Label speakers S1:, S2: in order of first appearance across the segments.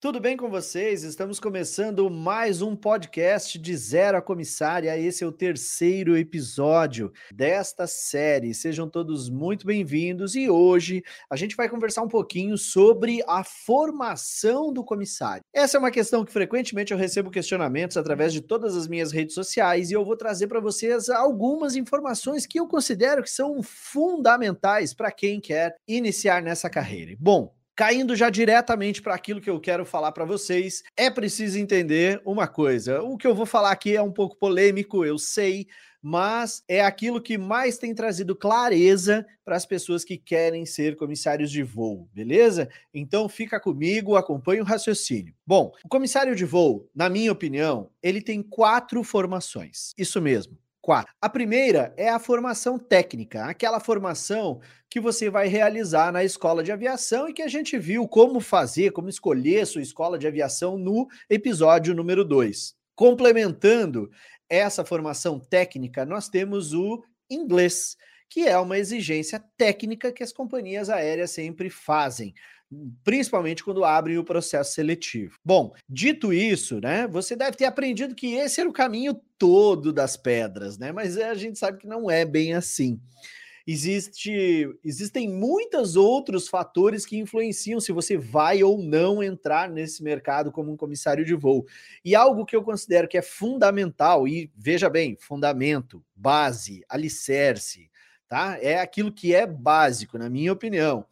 S1: Tudo bem com vocês? Estamos começando mais um podcast de Zero a Comissária. Esse é o terceiro episódio desta série. Sejam todos muito bem-vindos e hoje a gente vai conversar um pouquinho sobre a formação do comissário. Essa é uma questão que frequentemente eu recebo questionamentos através de todas as minhas redes sociais e eu vou trazer para vocês algumas informações que eu considero que são fundamentais para quem quer iniciar nessa carreira. Bom, Caindo já diretamente para aquilo que eu quero falar para vocês, é preciso entender uma coisa. O que eu vou falar aqui é um pouco polêmico, eu sei, mas é aquilo que mais tem trazido clareza para as pessoas que querem ser comissários de voo, beleza? Então fica comigo, acompanhe o raciocínio. Bom, o comissário de voo, na minha opinião, ele tem quatro formações. Isso mesmo, Quatro. A primeira é a formação técnica, aquela formação que você vai realizar na escola de aviação e que a gente viu como fazer, como escolher sua escola de aviação no episódio número 2. Complementando essa formação técnica, nós temos o inglês, que é uma exigência técnica que as companhias aéreas sempre fazem principalmente quando abrem o processo seletivo. Bom, dito isso, né, você deve ter aprendido que esse era o caminho todo das pedras, né? Mas a gente sabe que não é bem assim. Existe, existem muitos outros fatores que influenciam se você vai ou não entrar nesse mercado como um comissário de voo. E algo que eu considero que é fundamental, e veja bem, fundamento, base, alicerce, tá? É aquilo que é básico, na minha opinião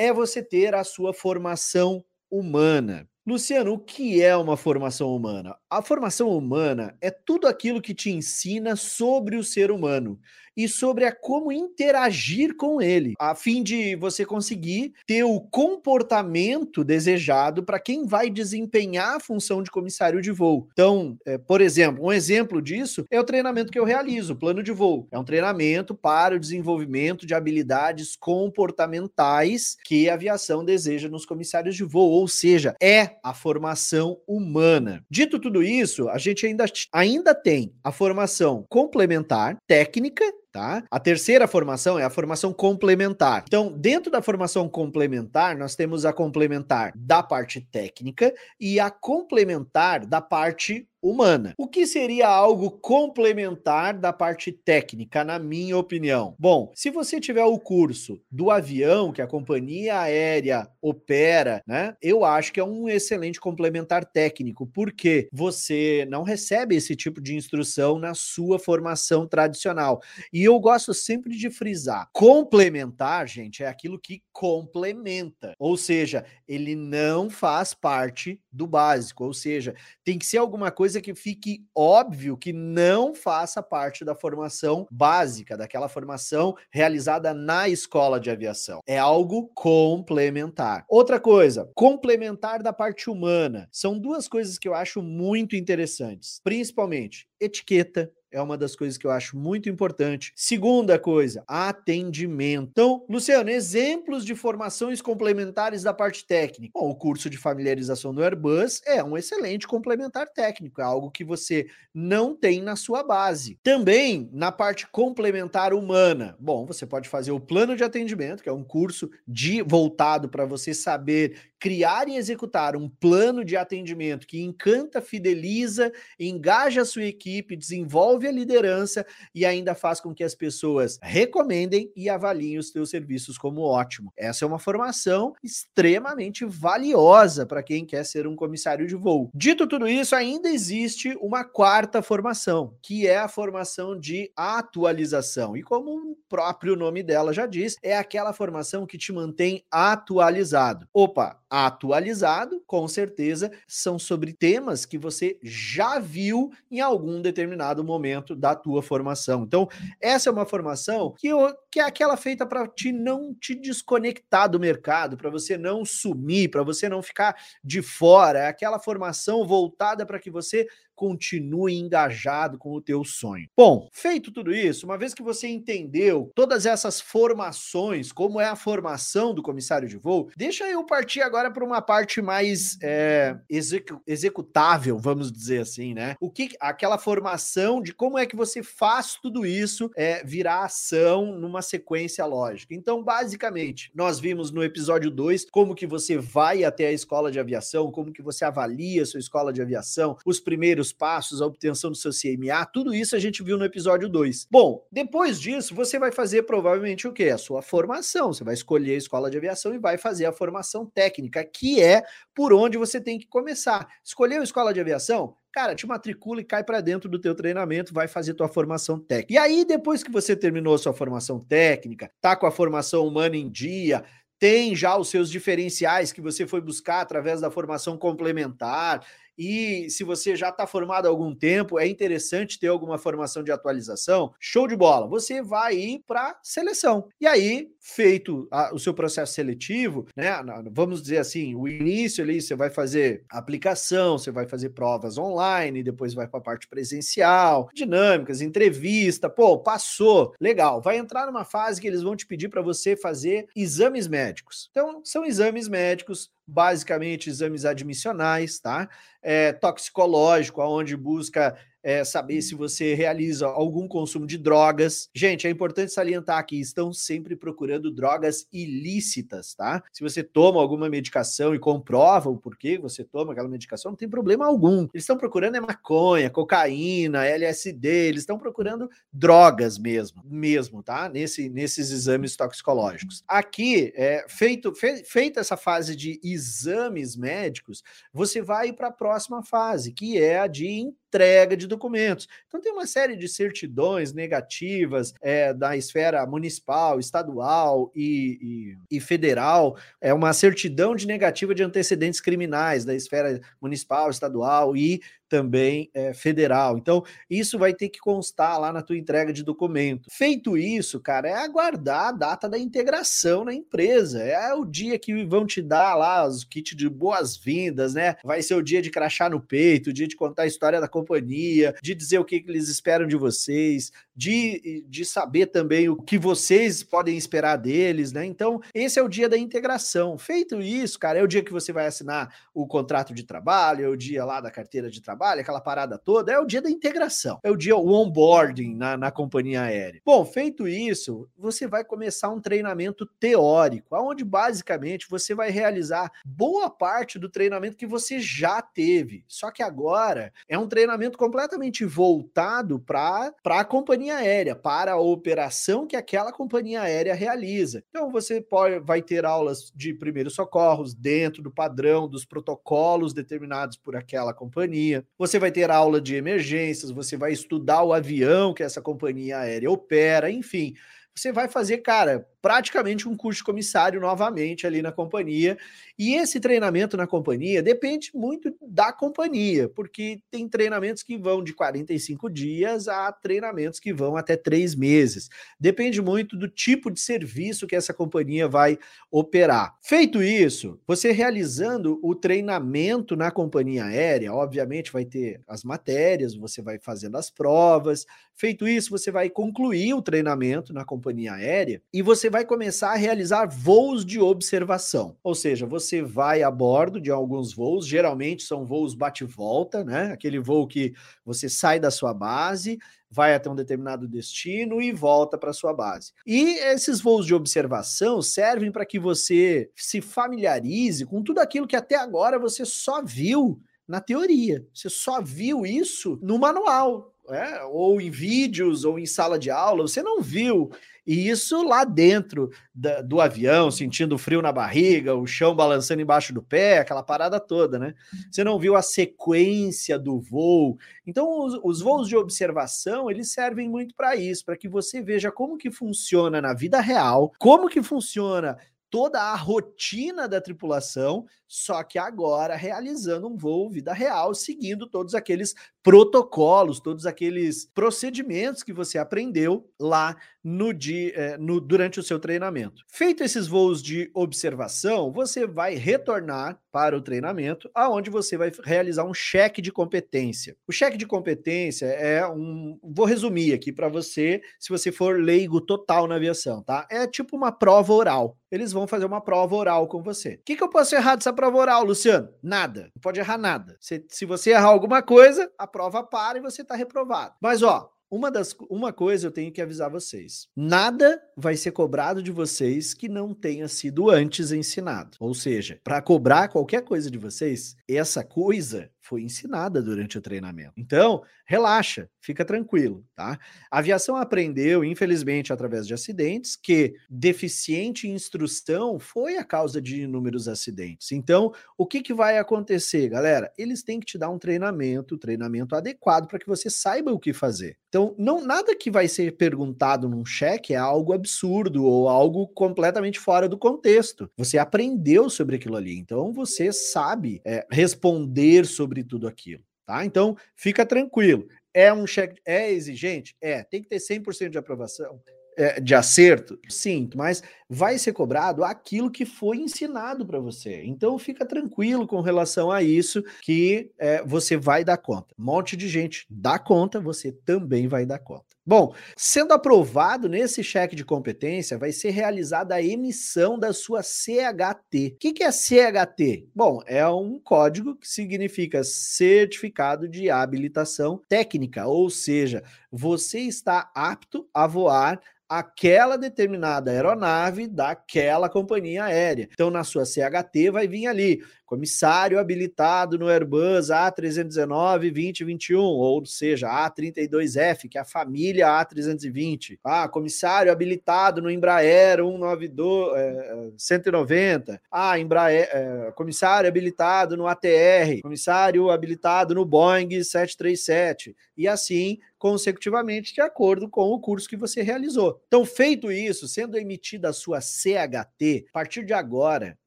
S1: é você ter a sua formação humana. Luciano, o que é uma formação humana? A formação humana é tudo aquilo que te ensina sobre o ser humano e sobre a como interagir com ele, a fim de você conseguir ter o comportamento desejado para quem vai desempenhar a função de comissário de voo. Então, é, por exemplo, um exemplo disso é o treinamento que eu realizo, o plano de voo. É um treinamento para o desenvolvimento de habilidades comportamentais que a aviação deseja nos comissários de voo, ou seja, é a formação humana. Dito tudo isso, a gente ainda, ainda tem a formação complementar, técnica, tá? A terceira formação é a formação complementar. Então, dentro da formação complementar, nós temos a complementar da parte técnica e a complementar da parte humana. O que seria algo complementar da parte técnica, na minha opinião? Bom, se você tiver o curso do avião que a companhia aérea opera, né? Eu acho que é um excelente complementar técnico, porque você não recebe esse tipo de instrução na sua formação tradicional. E eu gosto sempre de frisar: complementar, gente, é aquilo que complementa. Ou seja, ele não faz parte do básico, ou seja, tem que ser alguma coisa coisa que fique óbvio que não faça parte da formação básica, daquela formação realizada na escola de aviação. É algo complementar. Outra coisa, complementar da parte humana. São duas coisas que eu acho muito interessantes, principalmente etiqueta é uma das coisas que eu acho muito importante. Segunda coisa, atendimento. Então, Luciano, exemplos de formações complementares da parte técnica. Bom, o curso de familiarização do Airbus é um excelente complementar técnico, é algo que você não tem na sua base. Também na parte complementar humana. Bom, você pode fazer o plano de atendimento, que é um curso de voltado para você saber criar e executar um plano de atendimento que encanta, fideliza, engaja a sua equipe, desenvolve a liderança e ainda faz com que as pessoas recomendem e avaliem os seus serviços como ótimo. Essa é uma formação extremamente valiosa para quem quer ser um comissário de voo. Dito tudo isso, ainda existe uma quarta formação, que é a formação de atualização. E como próprio nome dela já diz, é aquela formação que te mantém atualizado. Opa, atualizado, com certeza, são sobre temas que você já viu em algum determinado momento da tua formação. Então, essa é uma formação que, eu, que é aquela feita para te não te desconectar do mercado, para você não sumir, para você não ficar de fora, é aquela formação voltada para que você continue engajado com o teu sonho. Bom, feito tudo isso, uma vez que você entendeu todas essas formações, como é a formação do comissário de voo, deixa eu partir agora para uma parte mais é, execu executável, vamos dizer assim, né? O que aquela formação de como é que você faz tudo isso é, virar ação numa sequência lógica. Então, basicamente, nós vimos no episódio 2 como que você vai até a escola de aviação, como que você avalia a sua escola de aviação, os primeiros passos, a obtenção do seu CMA, tudo isso a gente viu no episódio 2. Bom, depois disso, você vai fazer provavelmente o quê? A sua formação. Você vai escolher a escola de aviação e vai fazer a formação técnica, que é por onde você tem que começar. Escolheu a escola de aviação? cara, te matricula e cai para dentro do teu treinamento, vai fazer tua formação técnica. E aí, depois que você terminou a sua formação técnica, tá com a formação humana em dia, tem já os seus diferenciais que você foi buscar através da formação complementar, e se você já está formado há algum tempo, é interessante ter alguma formação de atualização, show de bola. Você vai ir para seleção. E aí, feito a, o seu processo seletivo, né? Vamos dizer assim, o início ali você vai fazer aplicação, você vai fazer provas online, depois vai para a parte presencial, dinâmicas, entrevista. Pô, passou, legal. Vai entrar numa fase que eles vão te pedir para você fazer exames médicos. Então, são exames médicos basicamente exames admissionais, tá? É, toxicológico, aonde busca é, saber se você realiza algum consumo de drogas. Gente, é importante salientar que estão sempre procurando drogas ilícitas, tá? Se você toma alguma medicação e comprova o porquê você toma aquela medicação, não tem problema algum. Eles estão procurando é maconha, cocaína, LSD, eles estão procurando drogas mesmo, mesmo, tá? Nesse, nesses exames toxicológicos. Aqui, é, feito, fe, feita essa fase de exames médicos, você vai para a próxima fase, que é a de entrega de documentos. Então, tem uma série de certidões negativas é, da esfera municipal, estadual e, e, e, federal. É uma certidão de negativa de antecedentes criminais da esfera municipal, estadual e também é, federal. Então, isso vai ter que constar lá na tua entrega de documento. Feito isso, cara, é aguardar a data da integração na empresa. É o dia que vão te dar lá os kits de boas-vindas, né? Vai ser o dia de crachar no peito, o dia de contar a história da companhia, de dizer o que, que eles esperam de vocês, de, de saber também o que vocês podem esperar deles, né? Então, esse é o dia da integração. Feito isso, cara, é o dia que você vai assinar o contrato de trabalho, é o dia lá da carteira de trabalho trabalho, aquela parada toda, é o dia da integração, é o dia o onboarding na, na companhia aérea. Bom, feito isso, você vai começar um treinamento teórico, onde basicamente você vai realizar boa parte do treinamento que você já teve. Só que agora é um treinamento completamente voltado para a companhia aérea, para a operação que aquela companhia aérea realiza. Então você pode, vai ter aulas de primeiros socorros dentro do padrão dos protocolos determinados por aquela companhia você vai ter aula de emergências, você vai estudar o avião que essa companhia aérea opera, enfim. Você vai fazer, cara, praticamente um curso de comissário novamente ali na companhia. E esse treinamento na companhia depende muito da companhia, porque tem treinamentos que vão de 45 dias a treinamentos que vão até três meses. Depende muito do tipo de serviço que essa companhia vai operar. Feito isso, você realizando o treinamento na companhia aérea, obviamente vai ter as matérias, você vai fazendo as provas. Feito isso, você vai concluir o treinamento na companhia aérea e você vai começar a realizar voos de observação. Ou seja, você vai a bordo de alguns voos, geralmente são voos bate-volta, né? Aquele voo que você sai da sua base, vai até um determinado destino e volta para sua base. E esses voos de observação servem para que você se familiarize com tudo aquilo que até agora você só viu na teoria. Você só viu isso no manual, é, ou em vídeos, ou em sala de aula, você não viu e isso lá dentro da, do avião, sentindo frio na barriga, o chão balançando embaixo do pé, aquela parada toda, né? Você não viu a sequência do voo. Então, os, os voos de observação, eles servem muito para isso, para que você veja como que funciona na vida real, como que funciona toda a rotina da tripulação, só que agora realizando um voo vida real, seguindo todos aqueles protocolos, todos aqueles procedimentos que você aprendeu lá no dia, é, no, durante o seu treinamento. Feito esses voos de observação, você vai retornar para o treinamento, aonde você vai realizar um cheque de competência. O cheque de competência é um, vou resumir aqui para você, se você for leigo total na aviação, tá? É tipo uma prova oral. Eles vão fazer uma prova oral com você. O que, que eu posso errar dessa prova oral, Luciano? Nada. Não pode errar nada. Se, se você errar alguma coisa, a prova para e você está reprovado. Mas ó, uma, das, uma coisa eu tenho que avisar vocês: nada vai ser cobrado de vocês que não tenha sido antes ensinado. Ou seja, para cobrar qualquer coisa de vocês, essa coisa foi ensinada durante o treinamento. Então, relaxa, fica tranquilo, tá? A aviação aprendeu, infelizmente, através de acidentes, que deficiente instrução foi a causa de inúmeros acidentes. Então, o que, que vai acontecer, galera? Eles têm que te dar um treinamento, treinamento adequado para que você saiba o que fazer. Então, não nada que vai ser perguntado num cheque é algo absurdo ou algo completamente fora do contexto. Você aprendeu sobre aquilo ali, então você sabe é, responder sobre tudo aquilo, tá? Então, fica tranquilo. É um cheque, é exigente? É. Tem que ter 100% de aprovação, é, de acerto? Sim, mas vai ser cobrado aquilo que foi ensinado para você. Então, fica tranquilo com relação a isso, que é, você vai dar conta. Um monte de gente dá conta, você também vai dar conta. Bom, sendo aprovado nesse cheque de competência, vai ser realizada a emissão da sua CHT. O que é CHT? Bom, é um código que significa Certificado de Habilitação Técnica, ou seja, você está apto a voar aquela determinada aeronave daquela companhia aérea. Então, na sua CHT vai vir ali comissário habilitado no Airbus A319-2021, ou seja, A32F, que é a família A320. Ah, comissário habilitado no Embraer 192, é, 190. Ah, Embraer, é, comissário habilitado no ATR, comissário habilitado no Boeing 737. E assim consecutivamente de acordo com o curso que você realizou. Então, feito isso, sendo emitida a sua CHT, a partir de agora,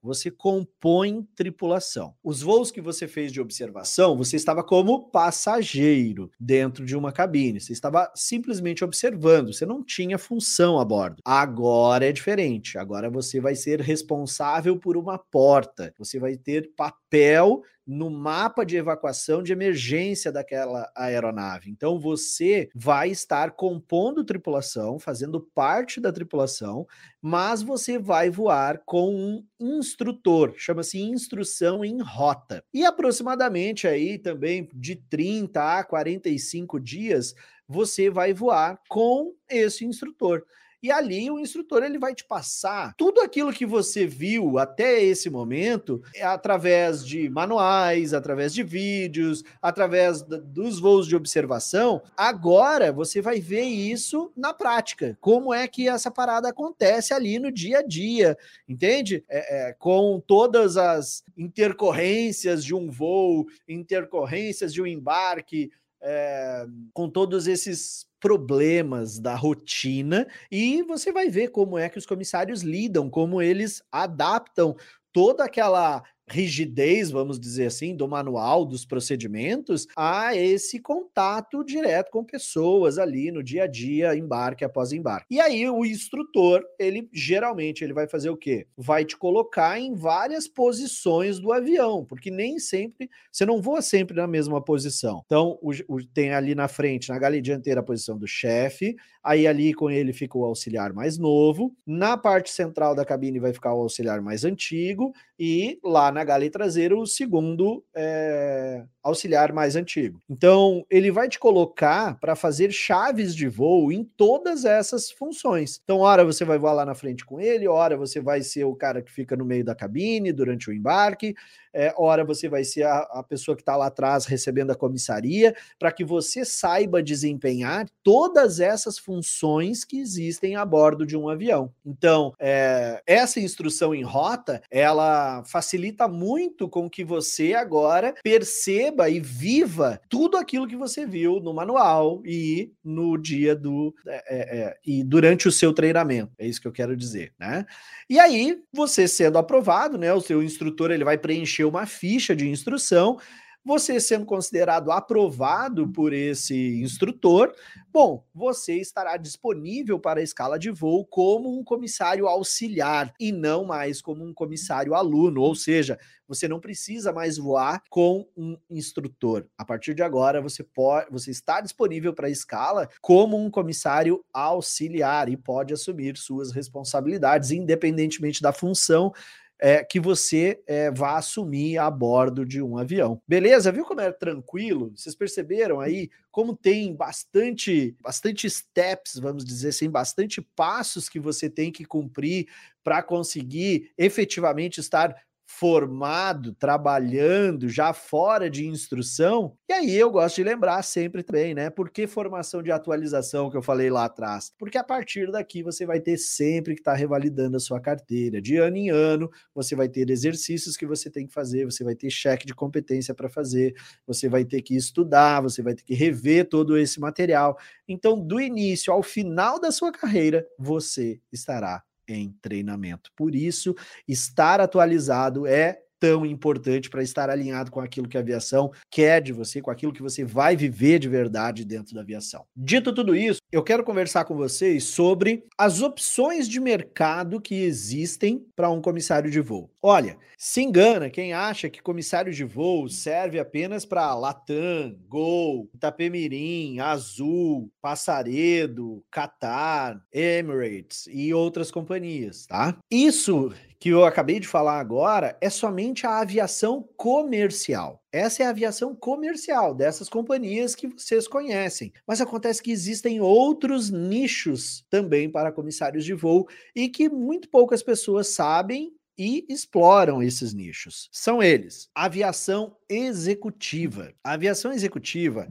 S1: você compõe tripulação. Os voos que você fez de observação, você estava como passageiro dentro de uma cabine, você estava simplesmente observando, você não tinha função a bordo. Agora é diferente, agora você vai ser responsável por uma porta, você vai ter papel no mapa de evacuação de emergência daquela aeronave. Então você vai estar compondo tripulação, fazendo parte da tripulação, mas você vai voar com um instrutor, chama-se instrução em rota. E aproximadamente aí também de 30 a 45 dias você vai voar com esse instrutor. E ali o instrutor ele vai te passar tudo aquilo que você viu até esse momento é através de manuais, através de vídeos, através dos voos de observação. Agora você vai ver isso na prática. Como é que essa parada acontece ali no dia a dia, entende? É, é, com todas as intercorrências de um voo, intercorrências de um embarque, é, com todos esses problemas da rotina e você vai ver como é que os comissários lidam, como eles adaptam toda aquela rigidez, vamos dizer assim, do manual dos procedimentos a esse contato direto com pessoas ali no dia a dia, embarque após embarque. E aí o instrutor, ele geralmente ele vai fazer o quê? Vai te colocar em várias posições do avião, porque nem sempre você não voa sempre na mesma posição. Então, o, o, tem ali na frente, na galha dianteira, a posição do chefe, aí ali com ele fica o auxiliar mais novo, na parte central da cabine vai ficar o auxiliar mais antigo e lá na galley traseira o segundo é, auxiliar mais antigo. Então, ele vai te colocar para fazer chaves de voo em todas essas funções. Então, hora você vai voar lá na frente com ele, hora você vai ser o cara que fica no meio da cabine durante o embarque, é, hora você vai ser a, a pessoa que está lá atrás recebendo a comissaria, para que você saiba desempenhar todas essas funções que existem a bordo de um avião. Então, é, essa instrução em rota, ela facilita muito com que você agora perceba e viva tudo aquilo que você viu no manual e no dia do é, é, é e durante o seu treinamento. É isso que eu quero dizer, né? E aí, você sendo aprovado, né? O seu instrutor ele vai preencher uma ficha de instrução Você sendo considerado aprovado por esse instrutor, bom, você estará disponível para a escala de voo como um comissário auxiliar e não mais como um comissário aluno, ou seja, você não precisa mais voar com um instrutor. A partir de agora, você pode, você está disponível para a escala como um comissário auxiliar e pode assumir suas responsabilidades, independentemente da função é, que você é, vá assumir a bordo de um avião. Beleza? Viu como é tranquilo? Vocês perceberam aí como tem bastante, bastante steps, vamos dizer assim, bastante passos que você tem que cumprir para conseguir efetivamente estar formado, trabalhando, já fora de instrução. E aí eu gosto de lembrar sempre também, né? Por que formação de atualização que eu falei lá atrás? Porque a partir daqui você vai ter sempre que estar tá revalidando a sua carteira. De ano em ano, você vai ter exercícios que você tem que fazer, você vai ter cheque de competência para fazer, você vai ter que estudar, você vai ter que rever todo esse material. Então, do início ao final da sua carreira, você estará em treinamento. Por isso, estar atualizado é tão importante para estar alinhado com aquilo que a aviação quer de você, com aquilo que você vai viver de verdade dentro da aviação. Dito tudo isso, eu quero conversar com vocês sobre as opções de mercado que existem para um comissário de voo. Olha, se engana quem acha que comissário de voo serve apenas para Latam, Gol, Itapemirim, Azul, Passaredo, Qatar, Emirates e outras companhias, tá? Isso que eu acabei de falar agora é somente a aviação comercial. Essa é a aviação comercial dessas companhias que vocês conhecem. Mas acontece que existem outros nichos também para comissários de voo e que muito poucas pessoas sabem e exploram esses nichos. São eles: aviação executiva. A aviação executiva.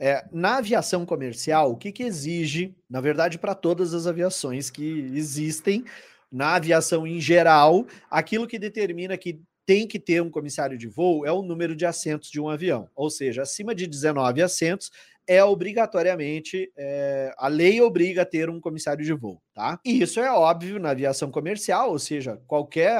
S1: É, na aviação comercial, o que, que exige, na verdade, para todas as aviações que existem, na aviação em geral, aquilo que determina que tem que ter um comissário de voo é o número de assentos de um avião. Ou seja, acima de 19 assentos é obrigatoriamente, é, a lei obriga a ter um comissário de voo, tá? E isso é óbvio na aviação comercial, ou seja, qualquer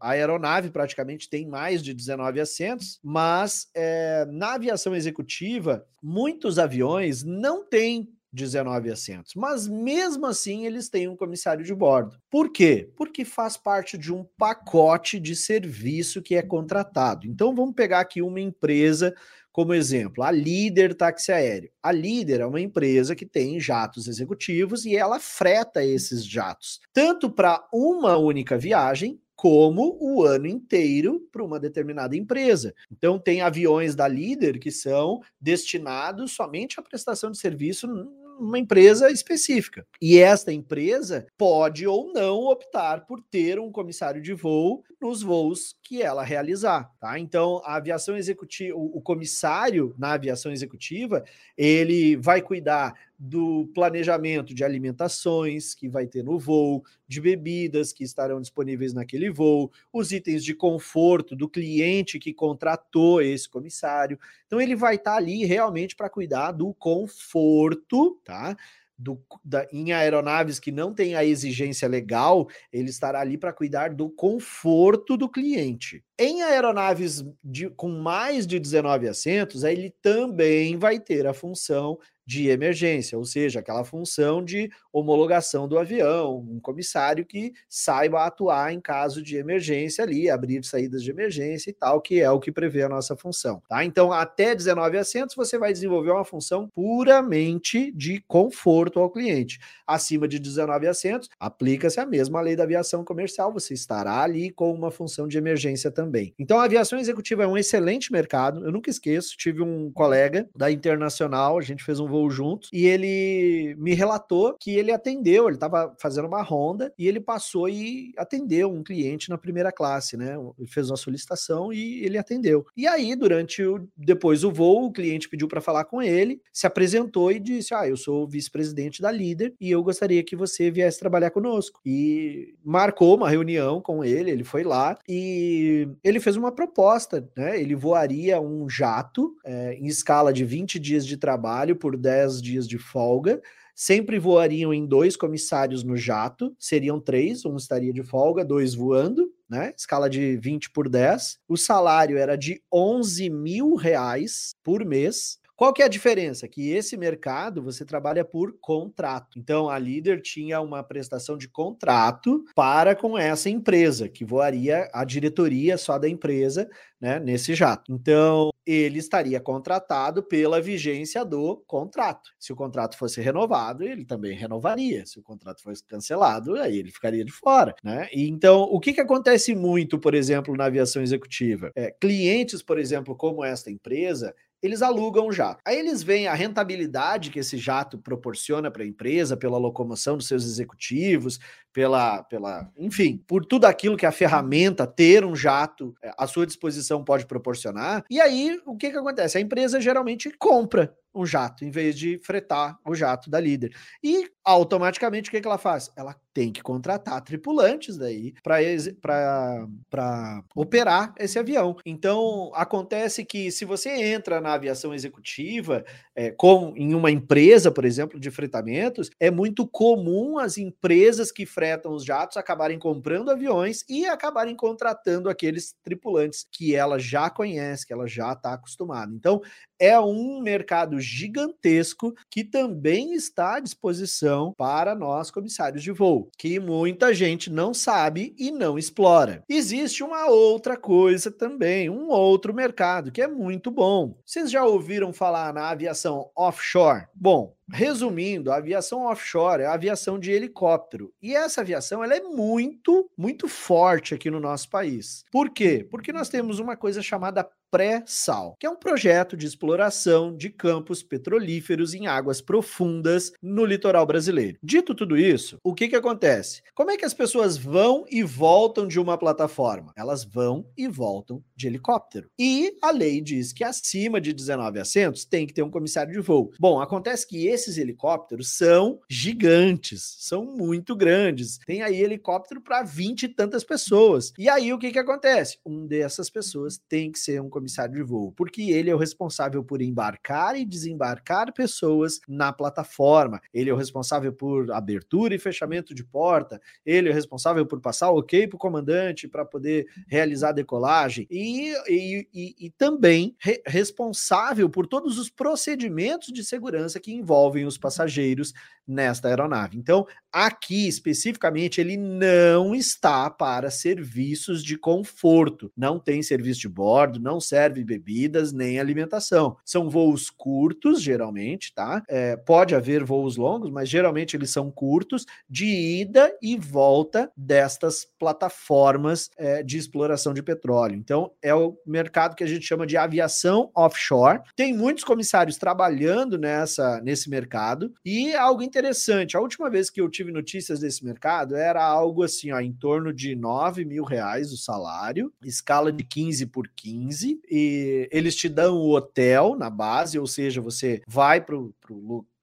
S1: aeronave praticamente tem mais de 19 assentos, mas é, na aviação executiva, muitos aviões não têm 19 assentos. Mas mesmo assim, eles têm um comissário de bordo. Por quê? Porque faz parte de um pacote de serviço que é contratado. Então vamos pegar aqui uma empresa como exemplo, a Líder Táxi Aéreo. A Líder é uma empresa que tem jatos executivos e ela freta esses jatos, tanto para uma única viagem, como o ano inteiro para uma determinada empresa. Então, tem aviões da líder que são destinados somente à prestação de serviço uma empresa específica. E esta empresa pode ou não optar por ter um comissário de voo nos voos que ela realizar, tá? Então, a aviação executiva, o comissário na aviação executiva, ele vai cuidar do planejamento de alimentações que vai ter no voo, de bebidas que estarão disponíveis naquele voo, os itens de conforto do cliente que contratou esse comissário. Então ele vai estar tá ali realmente para cuidar do conforto, tá? Do, da, em aeronaves que não tem a exigência legal, ele estará ali para cuidar do conforto do cliente. Em aeronaves de, com mais de 19 assentos, ele também vai ter a função de emergência, ou seja, aquela função de homologação do avião, um comissário que saiba atuar em caso de emergência ali, abrir saídas de emergência e tal, que é o que prevê a nossa função, tá? Então, até 19 assentos, você vai desenvolver uma função puramente de conforto ao cliente. Acima de 19 assentos, aplica-se a mesma lei da aviação comercial, você estará ali com uma função de emergência também. Então, a aviação executiva é um excelente mercado, eu nunca esqueço, tive um colega da Internacional, a gente fez um juntos, e ele me relatou que ele atendeu, ele estava fazendo uma ronda e ele passou e atendeu um cliente na primeira classe, né? Ele fez uma solicitação e ele atendeu. E aí, durante o depois do voo, o cliente pediu para falar com ele, se apresentou e disse: "Ah, eu sou vice-presidente da líder e eu gostaria que você viesse trabalhar conosco". E marcou uma reunião com ele, ele foi lá e ele fez uma proposta, né? Ele voaria um jato é, em escala de 20 dias de trabalho por 10 dias de folga. Sempre voariam em dois comissários no jato, seriam três, um estaria de folga, dois voando. né? Escala de 20 por 10. O salário era de 11 mil reais por mês. Qual que é a diferença? Que esse mercado você trabalha por contrato. Então a líder tinha uma prestação de contrato para com essa empresa, que voaria a diretoria só da empresa, né, nesse jato. Então ele estaria contratado pela vigência do contrato. Se o contrato fosse renovado, ele também renovaria. Se o contrato fosse cancelado, aí ele ficaria de fora, né? E então, o que, que acontece muito, por exemplo, na aviação executiva? É, clientes, por exemplo, como esta empresa, eles alugam um jato. Aí eles veem a rentabilidade que esse jato proporciona para a empresa, pela locomoção dos seus executivos, pela, pela, enfim, por tudo aquilo que a ferramenta ter um jato é, à sua disposição pode proporcionar. E aí, o que que acontece? A empresa geralmente compra um jato, em vez de fretar o jato da líder. E automaticamente o que, que ela faz? Ela tem que contratar tripulantes daí para operar esse avião. Então acontece que se você entra na aviação executiva, é, com em uma empresa, por exemplo, de fretamentos, é muito comum as empresas que fretam os jatos acabarem comprando aviões e acabarem contratando aqueles tripulantes que ela já conhece, que ela já está acostumada. Então é um mercado gigantesco que também está à disposição para nós comissários de voo, que muita gente não sabe e não explora. Existe uma outra coisa também, um outro mercado que é muito bom. Vocês já ouviram falar na aviação offshore? Bom, Resumindo, a aviação offshore é a aviação de helicóptero. E essa aviação ela é muito, muito forte aqui no nosso país. Por quê? Porque nós temos uma coisa chamada pré-sal, que é um projeto de exploração de campos petrolíferos em águas profundas no litoral brasileiro. Dito tudo isso, o que que acontece? Como é que as pessoas vão e voltam de uma plataforma? Elas vão e voltam de helicóptero. E a lei diz que acima de 19 assentos tem que ter um comissário de voo. Bom, acontece que esses helicópteros são gigantes, são muito grandes. Tem aí helicóptero para 20 e tantas pessoas. E aí o que que acontece? Um dessas pessoas tem que ser um comissário de voo, porque ele é o responsável por embarcar e desembarcar pessoas na plataforma, ele é o responsável por abertura e fechamento de porta, ele é o responsável por passar o ok para o comandante para poder realizar a decolagem e, e, e, e também re responsável por todos os procedimentos de segurança que envolvem os passageiros nesta aeronave. Então, aqui especificamente, ele não está para serviços de conforto, não tem serviço de bordo, não serve bebidas nem alimentação. São voos curtos, geralmente, tá? É, pode haver voos longos, mas geralmente eles são curtos, de ida e volta destas plataformas é, de exploração de petróleo. Então, é o mercado que a gente chama de aviação offshore. Tem muitos comissários trabalhando nessa, nesse mercado e algo interessante. A última vez que eu tive notícias desse mercado era algo assim, ó, em torno de 9 mil reais o salário, escala de 15 por 15, e eles te dão o hotel na base, ou seja, você vai para o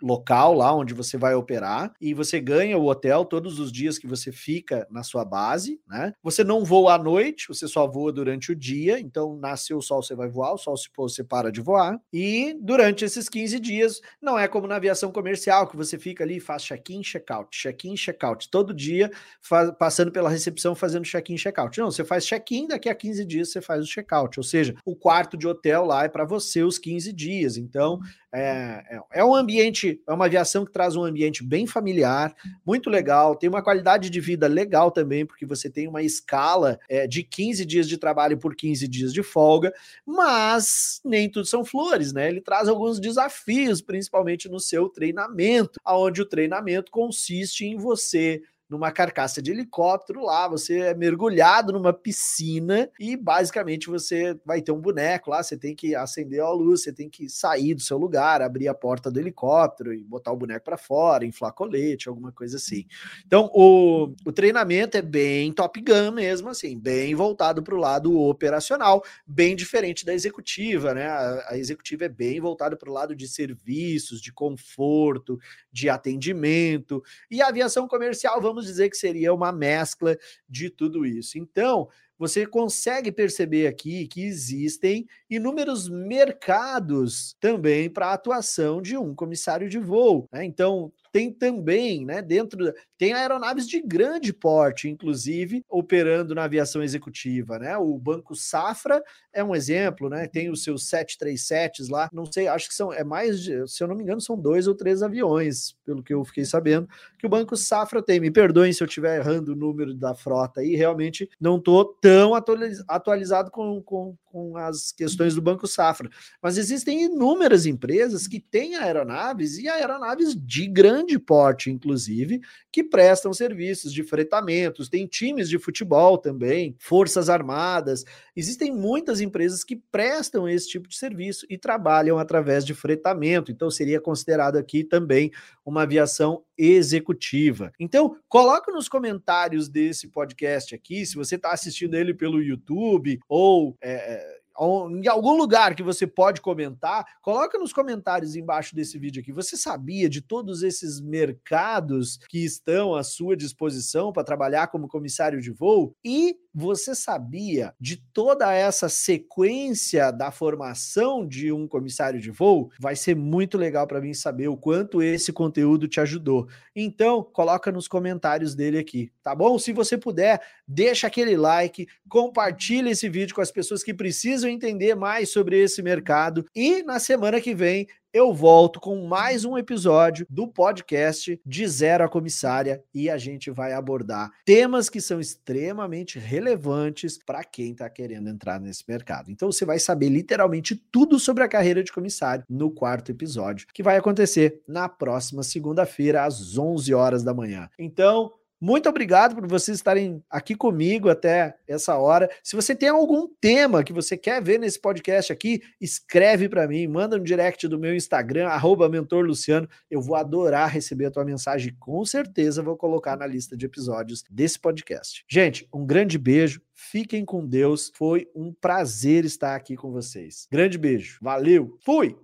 S1: local lá onde você vai operar e você ganha o hotel todos os dias que você fica na sua base, né? Você não voa à noite, você só voa durante o dia, então nasceu o sol você vai voar, o sol se pôr você para de voar. E durante esses 15 dias, não é como na aviação comercial que você fica ali faz check-in, check-out, check-in, check-out, todo dia faz, passando pela recepção fazendo check-in, check-out. Não, você faz check-in, daqui a 15 dias você faz o check-out, ou seja, o quarto de hotel lá é para você os 15 dias. Então, é, é, é um ambiente, é uma aviação que traz um ambiente bem familiar, muito legal, tem uma qualidade de vida legal também, porque você tem uma escala é, de 15 dias de trabalho por 15 dias de folga, mas nem tudo são flores, né? Ele traz alguns desafios, principalmente no seu treinamento, aonde o treinamento consiste em você numa carcaça de helicóptero lá, você é mergulhado numa piscina e basicamente você vai ter um boneco lá, você tem que acender a luz, você tem que sair do seu lugar, abrir a porta do helicóptero e botar o boneco para fora, inflar colete, alguma coisa assim. Então, o, o treinamento é bem Top Gun mesmo, assim, bem voltado para o lado operacional, bem diferente da executiva, né? A, a executiva é bem voltada para o lado de serviços, de conforto, de atendimento, e a aviação comercial, vamos vamos dizer que seria uma mescla de tudo isso. Então, você consegue perceber aqui que existem inúmeros mercados também para a atuação de um comissário de voo. Né? Então, tem também, né, dentro tem aeronaves de grande porte, inclusive, operando na aviação executiva, né? O Banco Safra é um exemplo, né? Tem os seus 737s lá, não sei, acho que são é mais, de, se eu não me engano, são dois ou três aviões, pelo que eu fiquei sabendo, que o Banco Safra tem. Me perdoem se eu estiver errando o número da frota aí, realmente não estou tão atualizado com, com, com as questões do Banco Safra. Mas existem inúmeras empresas que têm aeronaves e aeronaves de grande porte, inclusive, que prestam serviços de fretamentos, tem times de futebol também, forças armadas. Existem muitas empresas que prestam esse tipo de serviço e trabalham através de fretamento. Então seria considerado aqui também uma aviação executiva. Então, coloca nos comentários desse podcast aqui, se você está assistindo ele pelo YouTube ou é, em algum lugar que você pode comentar, coloca nos comentários embaixo desse vídeo aqui. Você sabia de todos esses mercados que estão à sua disposição para trabalhar como comissário de voo? E você sabia de toda essa sequência da formação de um comissário de voo? Vai ser muito legal para mim saber o quanto esse conteúdo te ajudou. Então, coloca nos comentários dele aqui, tá bom? Se você puder, deixa aquele like, compartilha esse vídeo com as pessoas que precisam entender mais sobre esse mercado e na semana que vem eu volto com mais um episódio do podcast de Zero a Comissária e a gente vai abordar temas que são extremamente relevantes para quem está querendo entrar nesse mercado. Então você vai saber literalmente tudo sobre a carreira de comissário no quarto episódio, que vai acontecer na próxima segunda-feira às 11 horas da manhã. Então, muito obrigado por vocês estarem aqui comigo até essa hora. Se você tem algum tema que você quer ver nesse podcast aqui, escreve para mim, manda no direct do meu Instagram, mentorluciano. Eu vou adorar receber a tua mensagem. Com certeza vou colocar na lista de episódios desse podcast. Gente, um grande beijo. Fiquem com Deus. Foi um prazer estar aqui com vocês. Grande beijo. Valeu. Fui.